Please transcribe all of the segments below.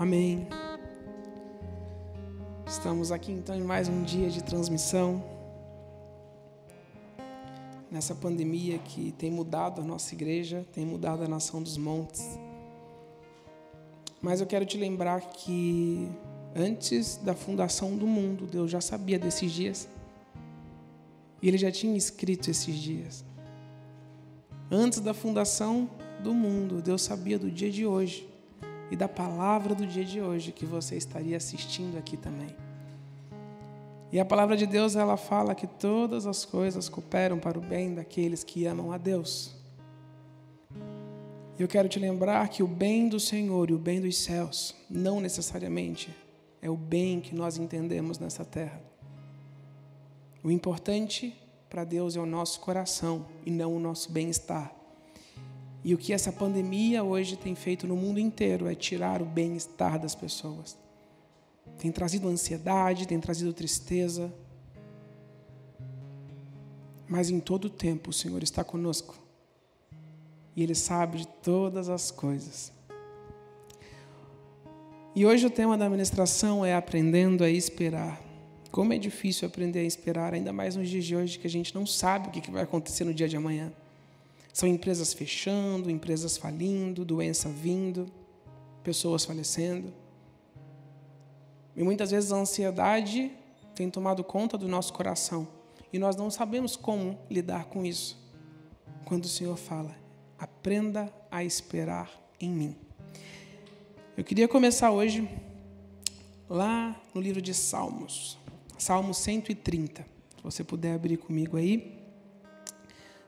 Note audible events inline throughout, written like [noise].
Amém. Estamos aqui então em mais um dia de transmissão. Nessa pandemia que tem mudado a nossa igreja, tem mudado a nação dos montes. Mas eu quero te lembrar que antes da fundação do mundo, Deus já sabia desses dias. E Ele já tinha escrito esses dias. Antes da fundação do mundo, Deus sabia do dia de hoje e da palavra do dia de hoje que você estaria assistindo aqui também. E a palavra de Deus, ela fala que todas as coisas cooperam para o bem daqueles que amam a Deus. Eu quero te lembrar que o bem do Senhor e o bem dos céus não necessariamente é o bem que nós entendemos nessa terra. O importante para Deus é o nosso coração e não o nosso bem-estar. E o que essa pandemia hoje tem feito no mundo inteiro é tirar o bem-estar das pessoas. Tem trazido ansiedade, tem trazido tristeza. Mas em todo o tempo o Senhor está conosco. E Ele sabe de todas as coisas. E hoje o tema da administração é aprendendo a esperar. Como é difícil aprender a esperar, ainda mais nos dias de hoje que a gente não sabe o que vai acontecer no dia de amanhã. São empresas fechando, empresas falindo, doença vindo, pessoas falecendo. E muitas vezes a ansiedade tem tomado conta do nosso coração e nós não sabemos como lidar com isso. Quando o Senhor fala, aprenda a esperar em mim. Eu queria começar hoje lá no livro de Salmos, Salmo 130. Se você puder abrir comigo aí.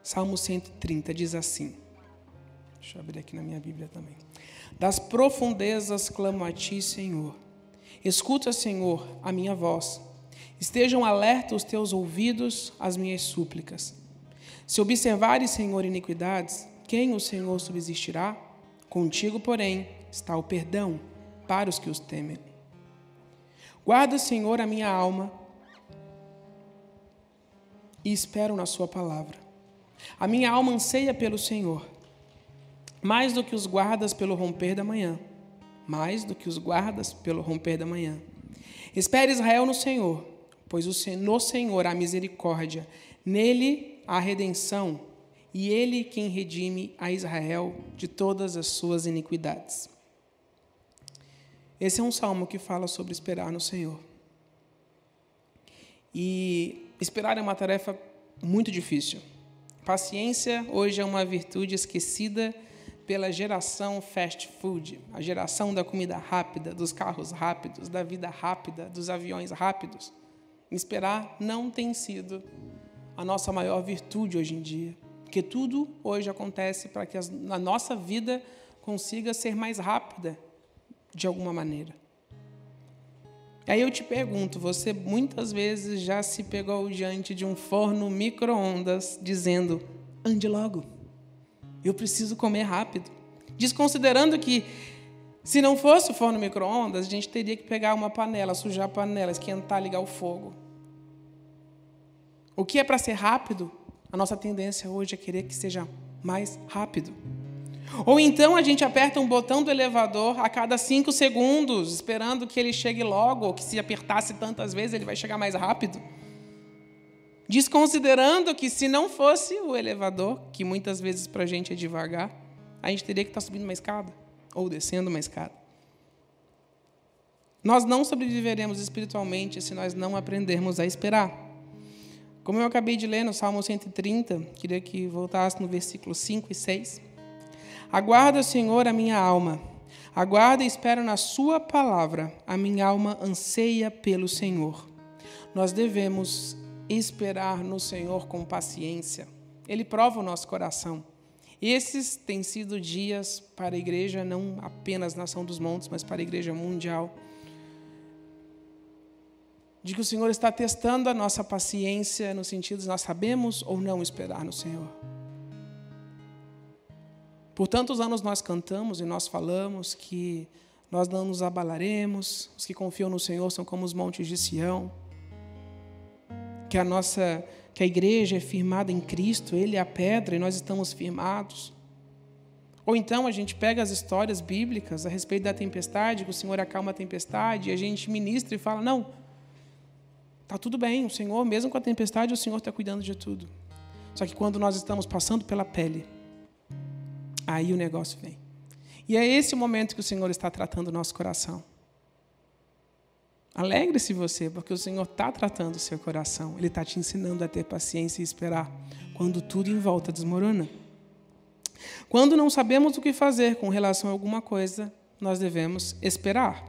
Salmo 130 diz assim. Deixa eu abrir aqui na minha Bíblia também. Das profundezas clamo a ti, Senhor. Escuta, Senhor, a minha voz. Estejam alerta os teus ouvidos às minhas súplicas. Se observares, Senhor, iniquidades, quem o Senhor subsistirá? Contigo, porém, está o perdão para os que os temem. Guarda, Senhor, a minha alma e espero na Sua palavra. A minha alma anseia pelo Senhor, mais do que os guardas pelo romper da manhã, mais do que os guardas pelo romper da manhã. Espere Israel no Senhor, pois no Senhor há misericórdia, nele há redenção, e ele quem redime a Israel de todas as suas iniquidades. Esse é um salmo que fala sobre esperar no Senhor. E esperar é uma tarefa muito difícil. Paciência hoje é uma virtude esquecida pela geração fast food, a geração da comida rápida, dos carros rápidos, da vida rápida, dos aviões rápidos. Esperar não tem sido a nossa maior virtude hoje em dia, porque tudo hoje acontece para que a nossa vida consiga ser mais rápida de alguma maneira. Aí eu te pergunto, você muitas vezes já se pegou diante de um forno micro-ondas dizendo: ande logo, eu preciso comer rápido. Desconsiderando que, se não fosse o forno micro-ondas, a gente teria que pegar uma panela, sujar a panela, esquentar, ligar o fogo. O que é para ser rápido, a nossa tendência hoje é querer que seja mais rápido. Ou então a gente aperta um botão do elevador a cada cinco segundos, esperando que ele chegue logo, ou que se apertasse tantas vezes ele vai chegar mais rápido. Desconsiderando que se não fosse o elevador, que muitas vezes para a gente é devagar, a gente teria que estar tá subindo uma escada ou descendo uma escada. Nós não sobreviveremos espiritualmente se nós não aprendermos a esperar. Como eu acabei de ler no Salmo 130, queria que voltasse no versículo 5 e 6. Aguarda, Senhor, a minha alma. Aguarda e espero na Sua palavra. A minha alma anseia pelo Senhor. Nós devemos esperar no Senhor com paciência. Ele prova o nosso coração. Esses têm sido dias para a igreja, não apenas Nação dos Montes, mas para a igreja mundial. De que o Senhor está testando a nossa paciência no sentido de nós sabemos ou não esperar no Senhor. Por tantos anos nós cantamos e nós falamos que nós não nos abalaremos, os que confiam no Senhor são como os montes de Sião, que a nossa que a igreja é firmada em Cristo, ele é a pedra e nós estamos firmados. Ou então a gente pega as histórias bíblicas a respeito da tempestade, que o Senhor acalma a tempestade, e a gente ministra e fala: não, está tudo bem, o Senhor, mesmo com a tempestade, o Senhor está cuidando de tudo. Só que quando nós estamos passando pela pele, aí o negócio vem. E é esse o momento que o Senhor está tratando o nosso coração. Alegre-se você, porque o Senhor está tratando o seu coração. Ele está te ensinando a ter paciência e esperar quando tudo em volta desmorona. Quando não sabemos o que fazer com relação a alguma coisa, nós devemos esperar.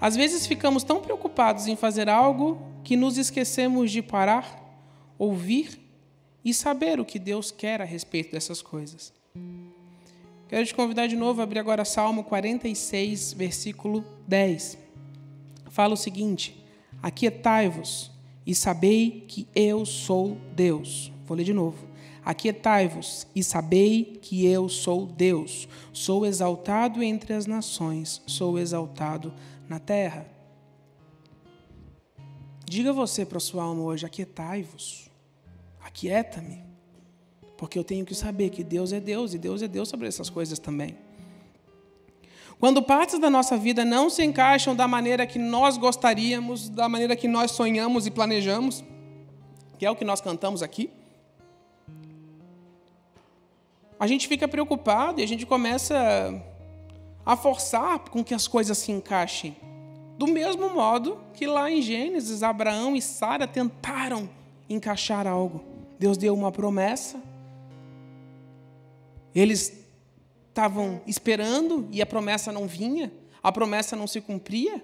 Às vezes ficamos tão preocupados em fazer algo que nos esquecemos de parar, ouvir e saber o que Deus quer a respeito dessas coisas. Quero te convidar de novo a abrir agora Salmo 46, versículo 10. Fala o seguinte: Aquietai-vos e sabei que eu sou Deus. Vou ler de novo. Aquietai-vos e sabei que eu sou Deus. Sou exaltado entre as nações, sou exaltado na terra. Diga você para sua alma hoje: aquietai-vos, aquieta-me porque eu tenho que saber que Deus é Deus e Deus é Deus sobre essas coisas também. Quando partes da nossa vida não se encaixam da maneira que nós gostaríamos, da maneira que nós sonhamos e planejamos, que é o que nós cantamos aqui, a gente fica preocupado e a gente começa a forçar com que as coisas se encaixem. Do mesmo modo que lá em Gênesis, Abraão e Sara tentaram encaixar algo. Deus deu uma promessa, eles estavam esperando e a promessa não vinha, a promessa não se cumpria.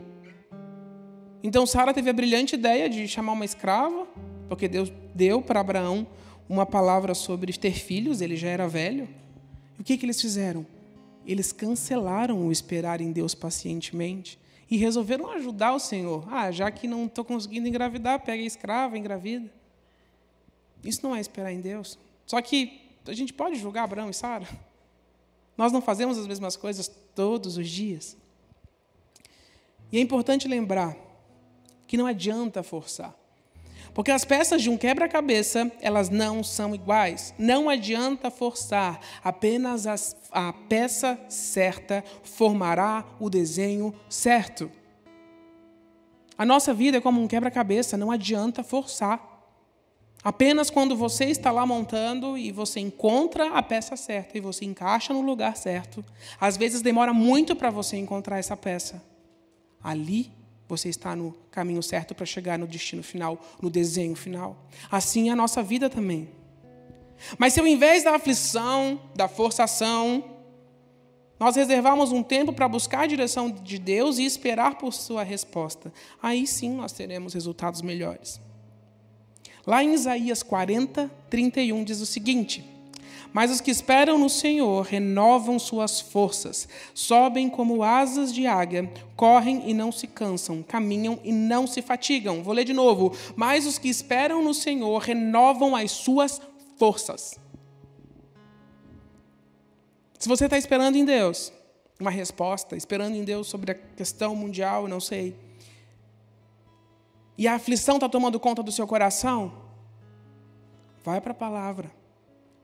Então Sara teve a brilhante ideia de chamar uma escrava, porque Deus deu para Abraão uma palavra sobre ter filhos, ele já era velho. E o que, que eles fizeram? Eles cancelaram o esperar em Deus pacientemente e resolveram ajudar o Senhor. Ah, já que não estou conseguindo engravidar, pega a escrava, engravida. Isso não é esperar em Deus. Só que a gente pode julgar Abraão e Sara? Nós não fazemos as mesmas coisas todos os dias. E é importante lembrar que não adianta forçar. Porque as peças de um quebra-cabeça, elas não são iguais. Não adianta forçar. Apenas as, a peça certa formará o desenho certo. A nossa vida é como um quebra-cabeça, não adianta forçar. Apenas quando você está lá montando e você encontra a peça certa e você encaixa no lugar certo, às vezes demora muito para você encontrar essa peça. Ali você está no caminho certo para chegar no destino final, no desenho final. Assim é a nossa vida também. Mas se ao invés da aflição, da forçação, nós reservarmos um tempo para buscar a direção de Deus e esperar por sua resposta, aí sim nós teremos resultados melhores. Lá em Isaías 40, 31 diz o seguinte: Mas os que esperam no Senhor renovam suas forças, sobem como asas de águia, correm e não se cansam, caminham e não se fatigam. Vou ler de novo. Mas os que esperam no Senhor renovam as suas forças. Se você está esperando em Deus uma resposta, esperando em Deus sobre a questão mundial, não sei e a aflição está tomando conta do seu coração, vai para a palavra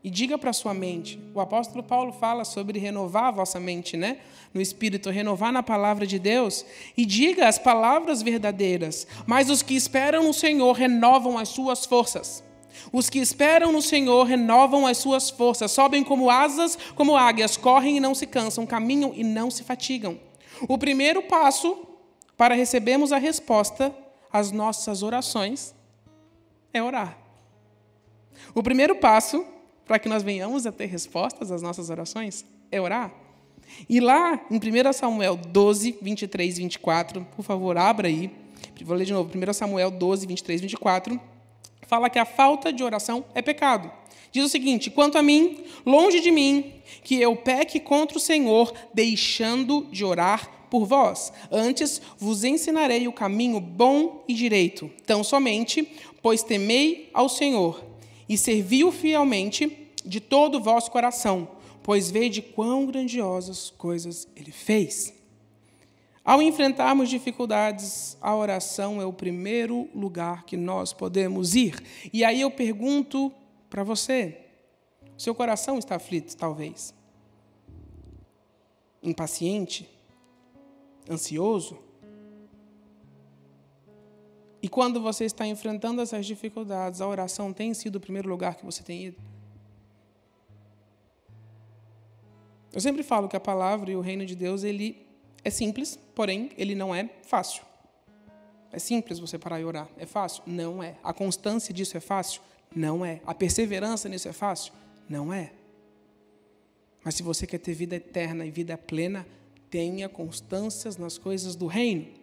e diga para a sua mente. O apóstolo Paulo fala sobre renovar a vossa mente, né? No espírito, renovar na palavra de Deus e diga as palavras verdadeiras. Mas os que esperam no Senhor renovam as suas forças. Os que esperam no Senhor renovam as suas forças, sobem como asas, como águias, correm e não se cansam, caminham e não se fatigam. O primeiro passo para recebermos a resposta as nossas orações é orar. O primeiro passo para que nós venhamos a ter respostas às nossas orações é orar. E lá em 1 Samuel 12, 23 e 24, por favor, abra aí. Vou ler de novo. 1 Samuel 12, 23 e 24. Fala que a falta de oração é pecado. Diz o seguinte: quanto a mim, longe de mim, que eu peque contra o Senhor, deixando de orar por vós. Antes vos ensinarei o caminho bom e direito. Tão somente, pois temei ao Senhor e servi-o fielmente de todo o vosso coração, pois vede quão grandiosas coisas ele fez. Ao enfrentarmos dificuldades, a oração é o primeiro lugar que nós podemos ir. E aí eu pergunto para você: seu coração está aflito, talvez? impaciente, ansioso? E quando você está enfrentando essas dificuldades, a oração tem sido o primeiro lugar que você tem ido? Eu sempre falo que a palavra e o reino de Deus, ele é simples, porém, ele não é fácil. É simples você parar e orar. É fácil? Não é. A constância disso é fácil? Não é. A perseverança nisso é fácil? Não é. Mas se você quer ter vida eterna e vida plena, tenha constâncias nas coisas do reino.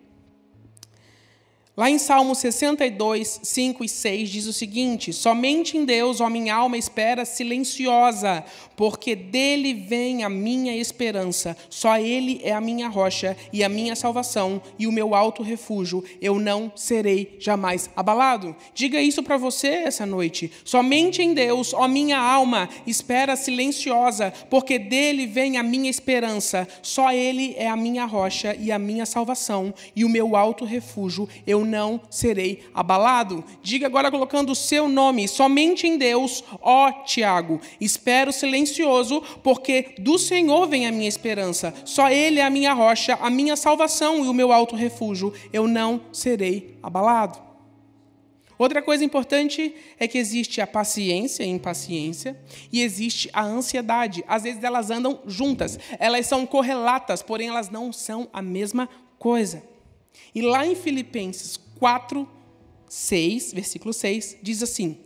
Lá em Salmo 62, 5 e 6 diz o seguinte: Somente em Deus, ó minha alma, espera silenciosa, porque dele vem a minha esperança. Só ele é a minha rocha e a minha salvação e o meu alto refúgio. Eu não serei jamais abalado. Diga isso para você essa noite. Somente em Deus, ó minha alma, espera silenciosa, porque dele vem a minha esperança. Só ele é a minha rocha e a minha salvação e o meu alto refúgio. Não serei abalado. Diga agora colocando o seu nome, somente em Deus, ó Tiago. Espero silencioso, porque do Senhor vem a minha esperança. Só Ele é a minha rocha, a minha salvação e o meu alto refúgio. Eu não serei abalado. Outra coisa importante é que existe a paciência e impaciência e existe a ansiedade. Às vezes elas andam juntas, elas são correlatas, porém elas não são a mesma coisa. E lá em Filipenses 4, 6, versículo 6, diz assim: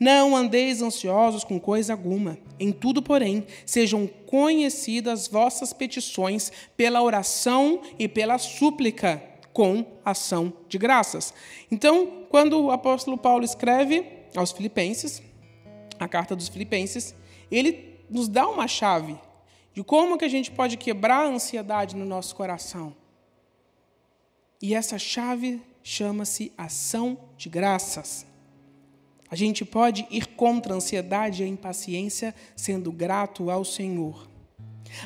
Não andeis ansiosos com coisa alguma, em tudo, porém, sejam conhecidas vossas petições pela oração e pela súplica, com ação de graças. Então, quando o apóstolo Paulo escreve aos Filipenses, a carta dos Filipenses, ele nos dá uma chave de como que a gente pode quebrar a ansiedade no nosso coração. E essa chave chama-se ação de graças. A gente pode ir contra a ansiedade e a impaciência sendo grato ao Senhor.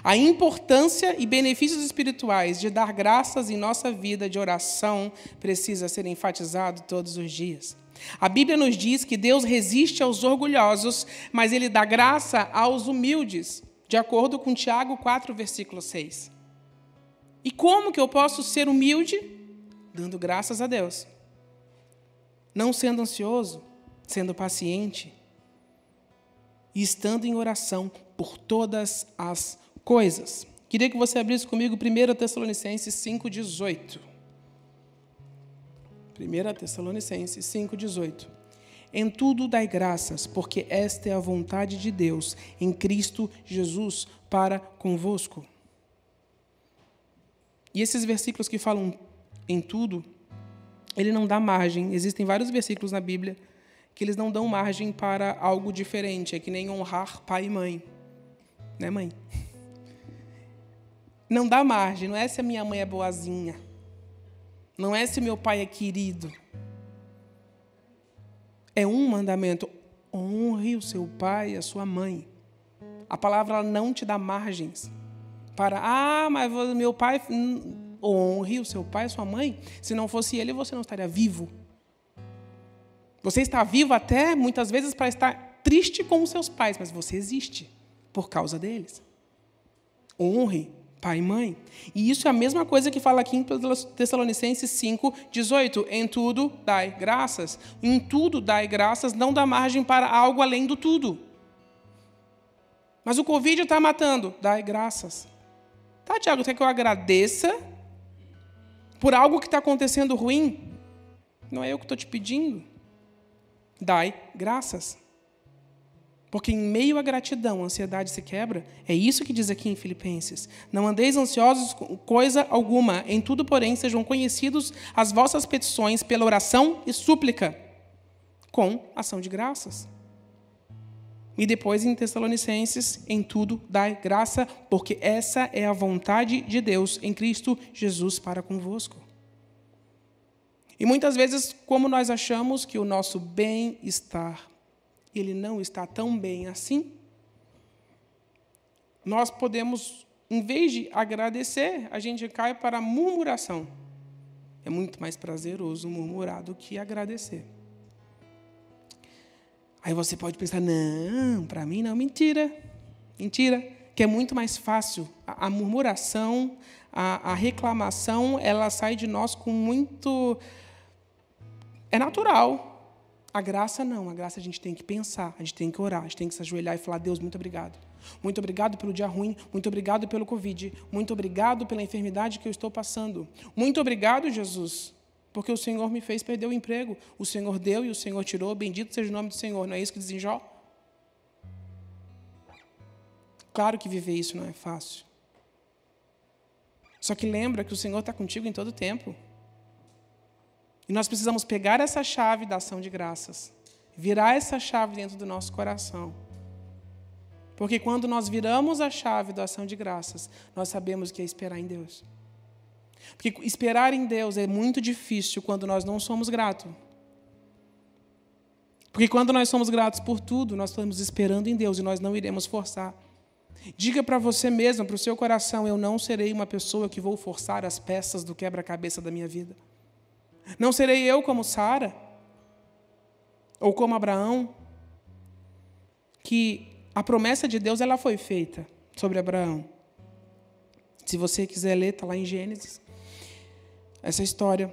A importância e benefícios espirituais de dar graças em nossa vida de oração precisa ser enfatizado todos os dias. A Bíblia nos diz que Deus resiste aos orgulhosos, mas ele dá graça aos humildes, de acordo com Tiago 4, versículo 6. E como que eu posso ser humilde? Dando graças a Deus. Não sendo ansioso, sendo paciente e estando em oração por todas as coisas. Queria que você abrisse comigo 1 Tessalonicenses 5,18. 1 Tessalonicenses 5,18. Em tudo dai graças, porque esta é a vontade de Deus em Cristo Jesus para convosco. E esses versículos que falam em tudo, ele não dá margem. Existem vários versículos na Bíblia que eles não dão margem para algo diferente. É que nem honrar pai e mãe. Né, mãe? [laughs] Não dá margem. Não é se a minha mãe é boazinha. Não é se meu pai é querido. É um mandamento. Honre o seu pai e a sua mãe. A palavra não te dá margens para, ah, mas meu pai honre o seu pai e sua mãe. Se não fosse ele, você não estaria vivo. Você está vivo até muitas vezes para estar triste com os seus pais, mas você existe por causa deles. Honre pai e mãe. E isso é a mesma coisa que fala aqui em Tessalonicenses 5, 18. Em tudo dai graças. Em tudo dai graças, não dá margem para algo além do tudo. Mas o Covid está matando. Dai graças. Tá, Tiago, quer que eu agradeça por algo que está acontecendo ruim? Não é eu que estou te pedindo. Dai graças. Porque em meio à gratidão, a ansiedade se quebra. É isso que diz aqui em Filipenses. Não andeis ansiosos com coisa alguma, em tudo, porém, sejam conhecidos as vossas petições pela oração e súplica, com ação de graças. E depois em Tessalonicenses, em tudo dai graça, porque essa é a vontade de Deus em Cristo Jesus para convosco. E muitas vezes, como nós achamos que o nosso bem-estar, ele não está tão bem assim, nós podemos, em vez de agradecer, a gente cai para a murmuração. É muito mais prazeroso murmurar do que agradecer. Aí você pode pensar: não, para mim não, mentira. Mentira. que é muito mais fácil. A, a murmuração, a, a reclamação, ela sai de nós com muito. É natural. A graça não, a graça a gente tem que pensar, a gente tem que orar, a gente tem que se ajoelhar e falar: Deus, muito obrigado. Muito obrigado pelo dia ruim, muito obrigado pelo Covid, muito obrigado pela enfermidade que eu estou passando. Muito obrigado, Jesus, porque o Senhor me fez perder o emprego. O Senhor deu e o Senhor tirou. Bendito seja o nome do Senhor. Não é isso que diz em Jó? Claro que viver isso não é fácil. Só que lembra que o Senhor está contigo em todo tempo. E nós precisamos pegar essa chave da ação de graças, virar essa chave dentro do nosso coração. Porque quando nós viramos a chave da ação de graças, nós sabemos que é esperar em Deus. Porque esperar em Deus é muito difícil quando nós não somos gratos. Porque quando nós somos gratos por tudo, nós estamos esperando em Deus e nós não iremos forçar. Diga para você mesmo, para o seu coração: eu não serei uma pessoa que vou forçar as peças do quebra-cabeça da minha vida. Não serei eu como Sara, ou como Abraão, que a promessa de Deus ela foi feita sobre Abraão. Se você quiser ler, está lá em Gênesis, essa história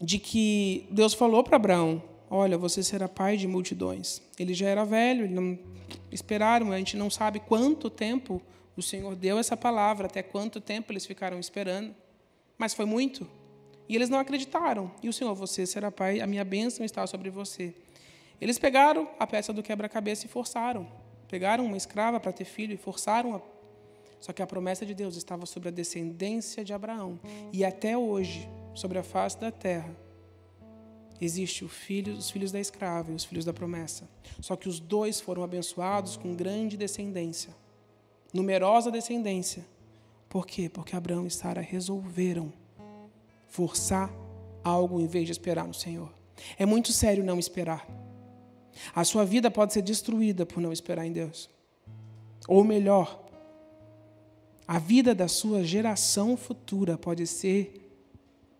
de que Deus falou para Abraão: Olha, você será pai de multidões. Ele já era velho, não esperaram, a gente não sabe quanto tempo o Senhor deu essa palavra, até quanto tempo eles ficaram esperando, mas foi muito. E eles não acreditaram. E o Senhor, você será pai, a minha bênção está sobre você. Eles pegaram a peça do quebra-cabeça e forçaram. Pegaram uma escrava para ter filho e forçaram só que a promessa de Deus estava sobre a descendência de Abraão. E até hoje, sobre a face da terra, existe filho, os filhos da escrava e os filhos da promessa. Só que os dois foram abençoados com grande descendência, numerosa descendência. Por quê? Porque Abraão e Sara resolveram forçar algo em vez de esperar no Senhor. É muito sério não esperar. A sua vida pode ser destruída por não esperar em Deus. Ou melhor, a vida da sua geração futura pode ser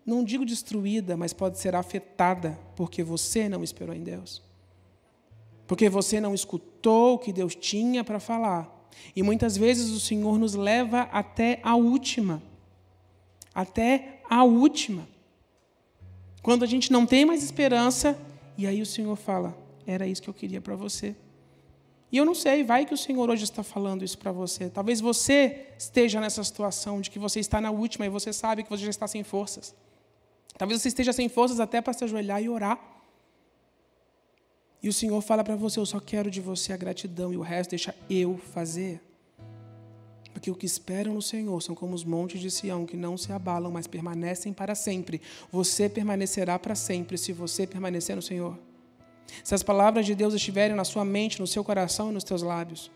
não digo destruída, mas pode ser afetada porque você não esperou em Deus. Porque você não escutou o que Deus tinha para falar. E muitas vezes o Senhor nos leva até a última. Até a última. Quando a gente não tem mais esperança, e aí o Senhor fala: era isso que eu queria para você. E eu não sei, vai que o Senhor hoje está falando isso para você. Talvez você esteja nessa situação de que você está na última e você sabe que você já está sem forças. Talvez você esteja sem forças até para se ajoelhar e orar. E o Senhor fala para você: Eu só quero de você a gratidão e o resto deixa eu fazer. Porque o que esperam no Senhor são como os montes de Sião, que não se abalam, mas permanecem para sempre. Você permanecerá para sempre se você permanecer no Senhor. Se as palavras de Deus estiverem na sua mente, no seu coração e nos teus lábios,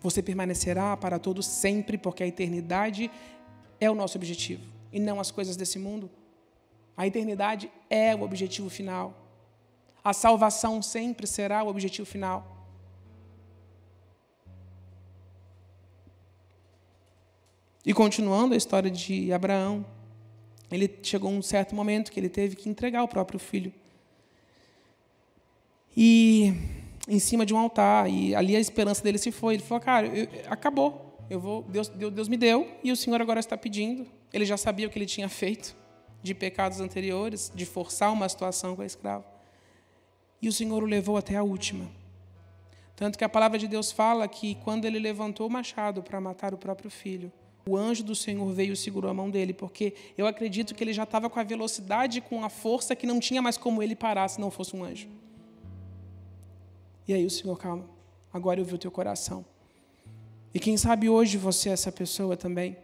você permanecerá para todos sempre, porque a eternidade é o nosso objetivo e não as coisas desse mundo. A eternidade é o objetivo final. A salvação sempre será o objetivo final. E continuando a história de Abraão, ele chegou um certo momento que ele teve que entregar o próprio filho. E em cima de um altar, e ali a esperança dele se foi. Ele falou: "Cara, eu, acabou. Eu vou, Deus, Deus me deu e o Senhor agora está pedindo. Ele já sabia o que ele tinha feito de pecados anteriores, de forçar uma situação com a escrava. E o Senhor o levou até a última. Tanto que a palavra de Deus fala que quando ele levantou o machado para matar o próprio filho, o anjo do Senhor veio e segurou a mão dele, porque eu acredito que ele já estava com a velocidade, com a força que não tinha mais como ele parar se não fosse um anjo. E aí o Senhor, calma, agora eu vi o teu coração. E quem sabe hoje você é essa pessoa também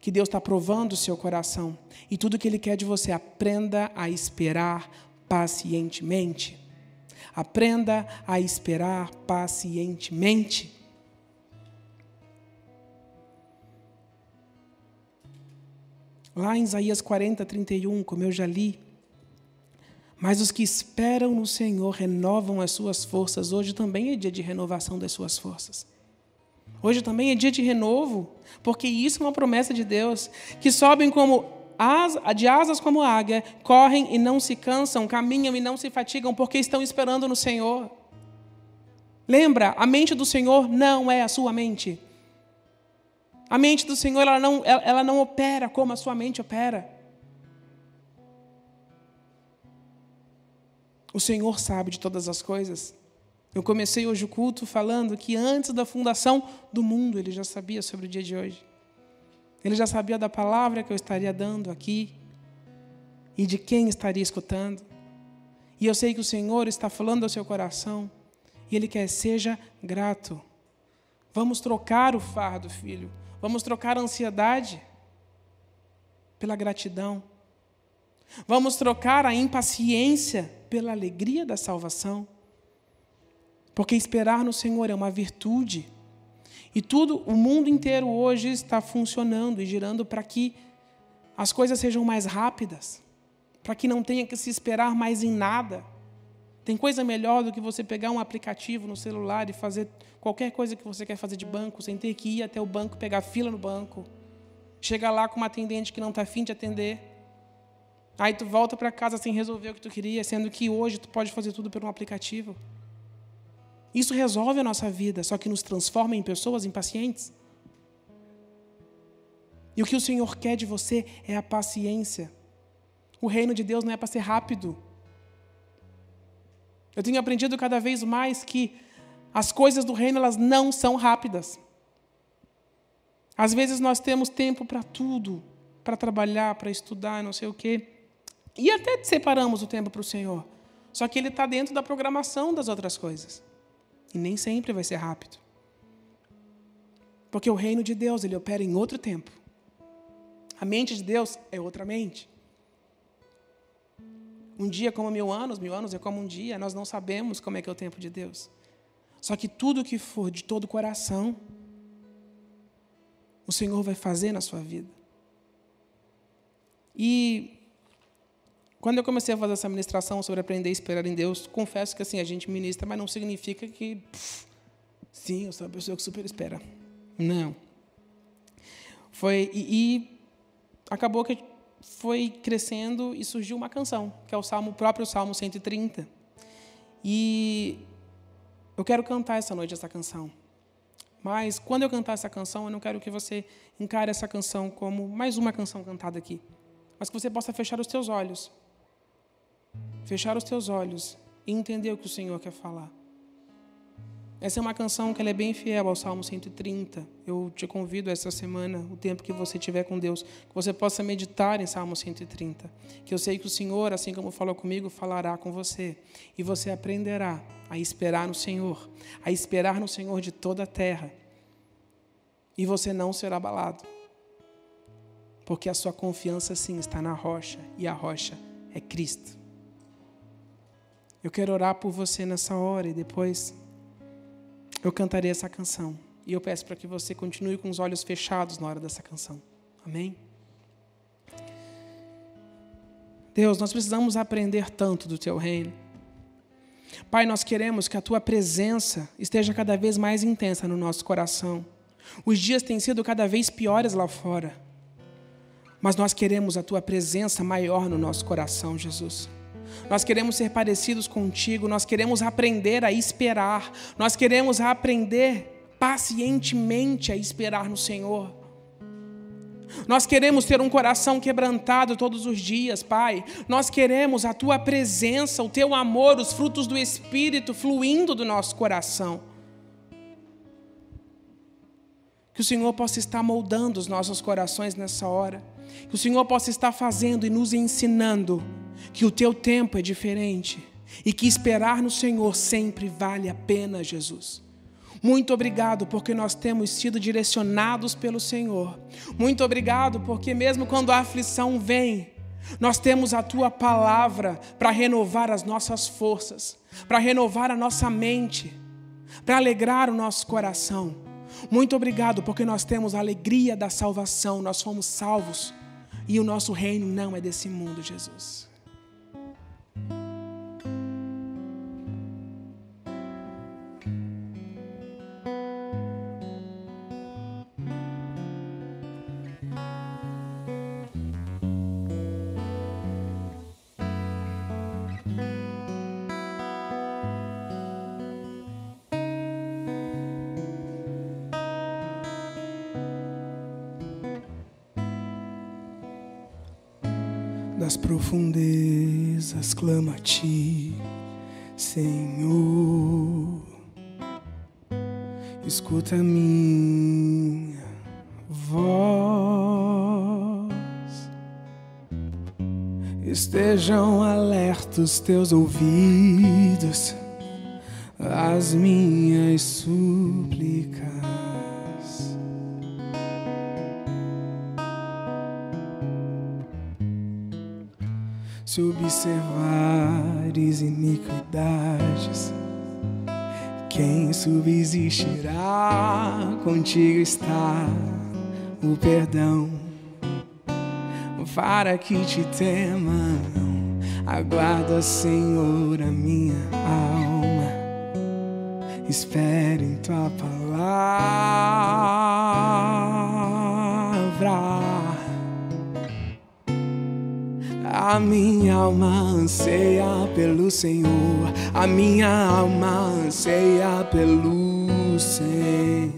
que Deus está provando o seu coração. E tudo que Ele quer de você, aprenda a esperar pacientemente. Aprenda a esperar pacientemente. Lá em Isaías 40, 31, como eu já li, mas os que esperam no Senhor renovam as suas forças. Hoje também é dia de renovação das suas forças. Hoje também é dia de renovo, porque isso é uma promessa de Deus, que sobem como de asas como águia, correm e não se cansam, caminham e não se fatigam, porque estão esperando no Senhor. Lembra, a mente do Senhor não é a sua mente. A mente do Senhor ela não, ela não opera como a sua mente opera. O Senhor sabe de todas as coisas. Eu comecei hoje o culto falando que antes da fundação do mundo ele já sabia sobre o dia de hoje. Ele já sabia da palavra que eu estaria dando aqui e de quem estaria escutando. E eu sei que o Senhor está falando ao seu coração e Ele quer seja grato. Vamos trocar o fardo, filho. Vamos trocar a ansiedade pela gratidão. Vamos trocar a impaciência pela alegria da salvação. Porque esperar no Senhor é uma virtude. E tudo, o mundo inteiro hoje está funcionando e girando para que as coisas sejam mais rápidas, para que não tenha que se esperar mais em nada. Tem coisa melhor do que você pegar um aplicativo no celular e fazer qualquer coisa que você quer fazer de banco, sem ter que ir até o banco, pegar fila no banco. Chegar lá com uma atendente que não está afim de atender. Aí tu volta para casa sem resolver o que tu queria, sendo que hoje tu pode fazer tudo por um aplicativo. Isso resolve a nossa vida, só que nos transforma em pessoas impacientes. E o que o Senhor quer de você é a paciência. O reino de Deus não é para ser rápido. Eu tenho aprendido cada vez mais que as coisas do reino elas não são rápidas. Às vezes nós temos tempo para tudo, para trabalhar, para estudar, não sei o quê. E até separamos o tempo para o Senhor. Só que ele está dentro da programação das outras coisas. E nem sempre vai ser rápido. Porque o reino de Deus, ele opera em outro tempo. A mente de Deus é outra mente. Um dia como mil anos, mil anos é como um dia, nós não sabemos como é que é o tempo de Deus. Só que tudo que for de todo o coração, o Senhor vai fazer na sua vida. E quando eu comecei a fazer essa ministração sobre aprender a esperar em Deus, confesso que assim, a gente ministra, mas não significa que, pff, sim, eu sou a pessoa que super espera. Não. Foi, e, e, acabou que foi crescendo e surgiu uma canção, que é o salmo, o próprio Salmo 130. E eu quero cantar essa noite essa canção. Mas quando eu cantar essa canção, eu não quero que você encare essa canção como mais uma canção cantada aqui. Mas que você possa fechar os seus olhos fechar os teus olhos e entender o que o Senhor quer falar. Essa é uma canção que é bem fiel ao Salmo 130. Eu te convido essa semana, o tempo que você tiver com Deus, que você possa meditar em Salmo 130. Que eu sei que o Senhor, assim como falou comigo, falará com você. E você aprenderá a esperar no Senhor, a esperar no Senhor de toda a terra. E você não será abalado. Porque a sua confiança, sim, está na rocha, e a rocha é Cristo. Eu quero orar por você nessa hora e depois eu cantarei essa canção. E eu peço para que você continue com os olhos fechados na hora dessa canção. Amém? Deus, nós precisamos aprender tanto do teu reino. Pai, nós queremos que a tua presença esteja cada vez mais intensa no nosso coração. Os dias têm sido cada vez piores lá fora. Mas nós queremos a tua presença maior no nosso coração, Jesus. Nós queremos ser parecidos contigo, nós queremos aprender a esperar, nós queremos aprender pacientemente a esperar no Senhor. Nós queremos ter um coração quebrantado todos os dias, Pai. Nós queremos a tua presença, o teu amor, os frutos do Espírito fluindo do nosso coração. Que o Senhor possa estar moldando os nossos corações nessa hora. Que o Senhor possa estar fazendo e nos ensinando que o teu tempo é diferente e que esperar no Senhor sempre vale a pena, Jesus. Muito obrigado porque nós temos sido direcionados pelo Senhor. Muito obrigado porque, mesmo quando a aflição vem, nós temos a tua palavra para renovar as nossas forças, para renovar a nossa mente, para alegrar o nosso coração. Muito obrigado porque nós temos a alegria da salvação, nós fomos salvos e o nosso reino não é desse mundo, Jesus. Nas profundezas clama a ti, Senhor. Escuta minha voz. Estejam alertos teus ouvidos às minhas súplicas. Se observares iniquidades, quem subsistirá? Contigo está o perdão, para que te temam. Aguarda, Senhor, a minha alma, espere em tua palavra. A minha alma anseia pelo Senhor, a minha alma anseia pelo Senhor.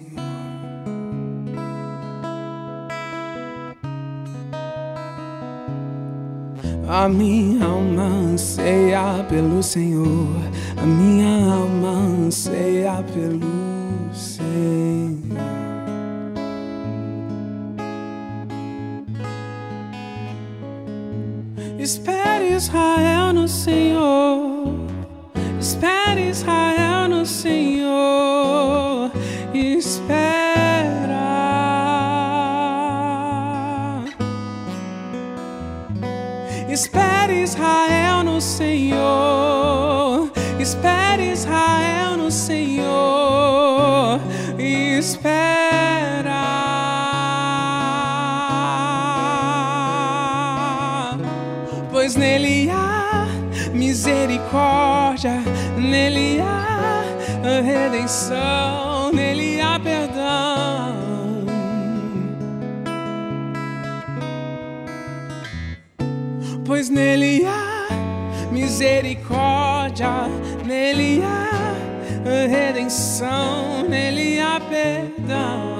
A minha alma anseia pelo Senhor, a minha alma anseia pelo Senhor. Espere Israel no Senhor. Espere Israel no Senhor. Espera. Espere Israel no Senhor. Espere Israel no Senhor. Espera. Misericórdia, nele há redenção, nele há perdão. Pois nele há misericórdia, nele há redenção, nele há perdão.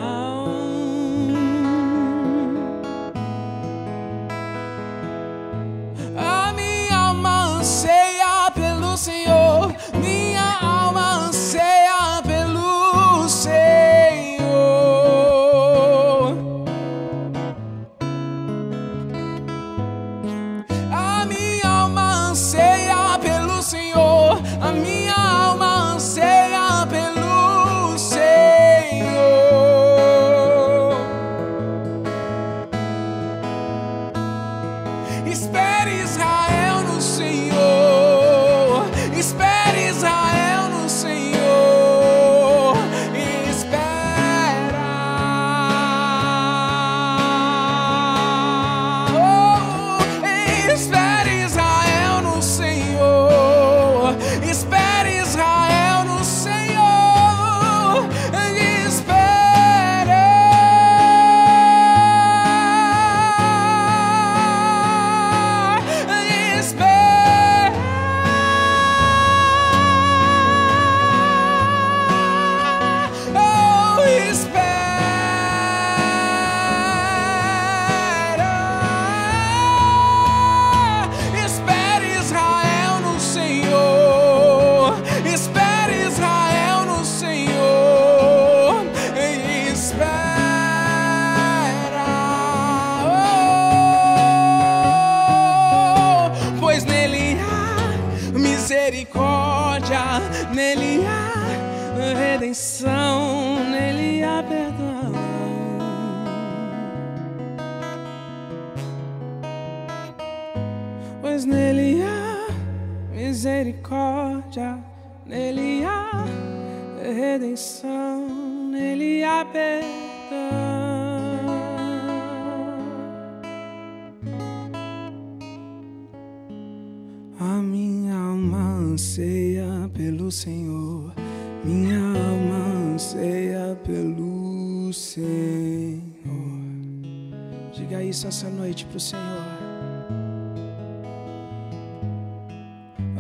Essa noite para o Senhor.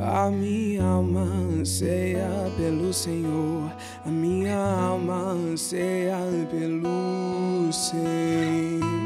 A minha alma anseia pelo Senhor, a minha alma anseia pelo Senhor.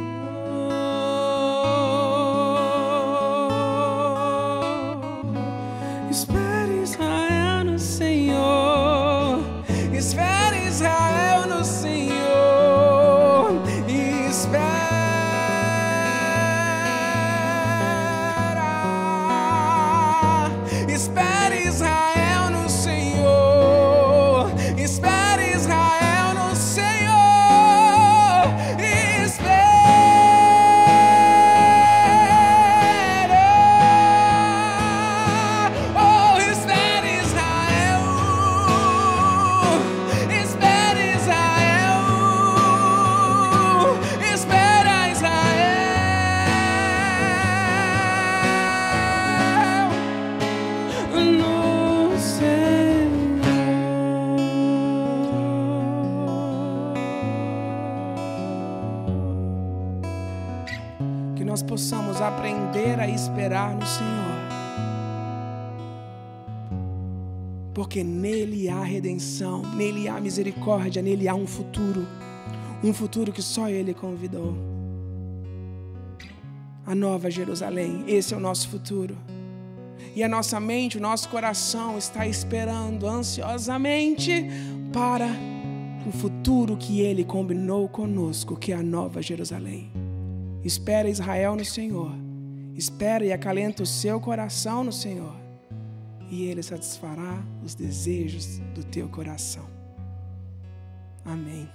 Esperar no Senhor. Porque nele há redenção, nele há misericórdia, nele há um futuro. Um futuro que só ele convidou. A nova Jerusalém, esse é o nosso futuro. E a nossa mente, o nosso coração está esperando ansiosamente para o futuro que ele combinou conosco, que é a nova Jerusalém. Espera Israel no Senhor. Espera e acalenta o seu coração no Senhor. E ele satisfará os desejos do teu coração. Amém.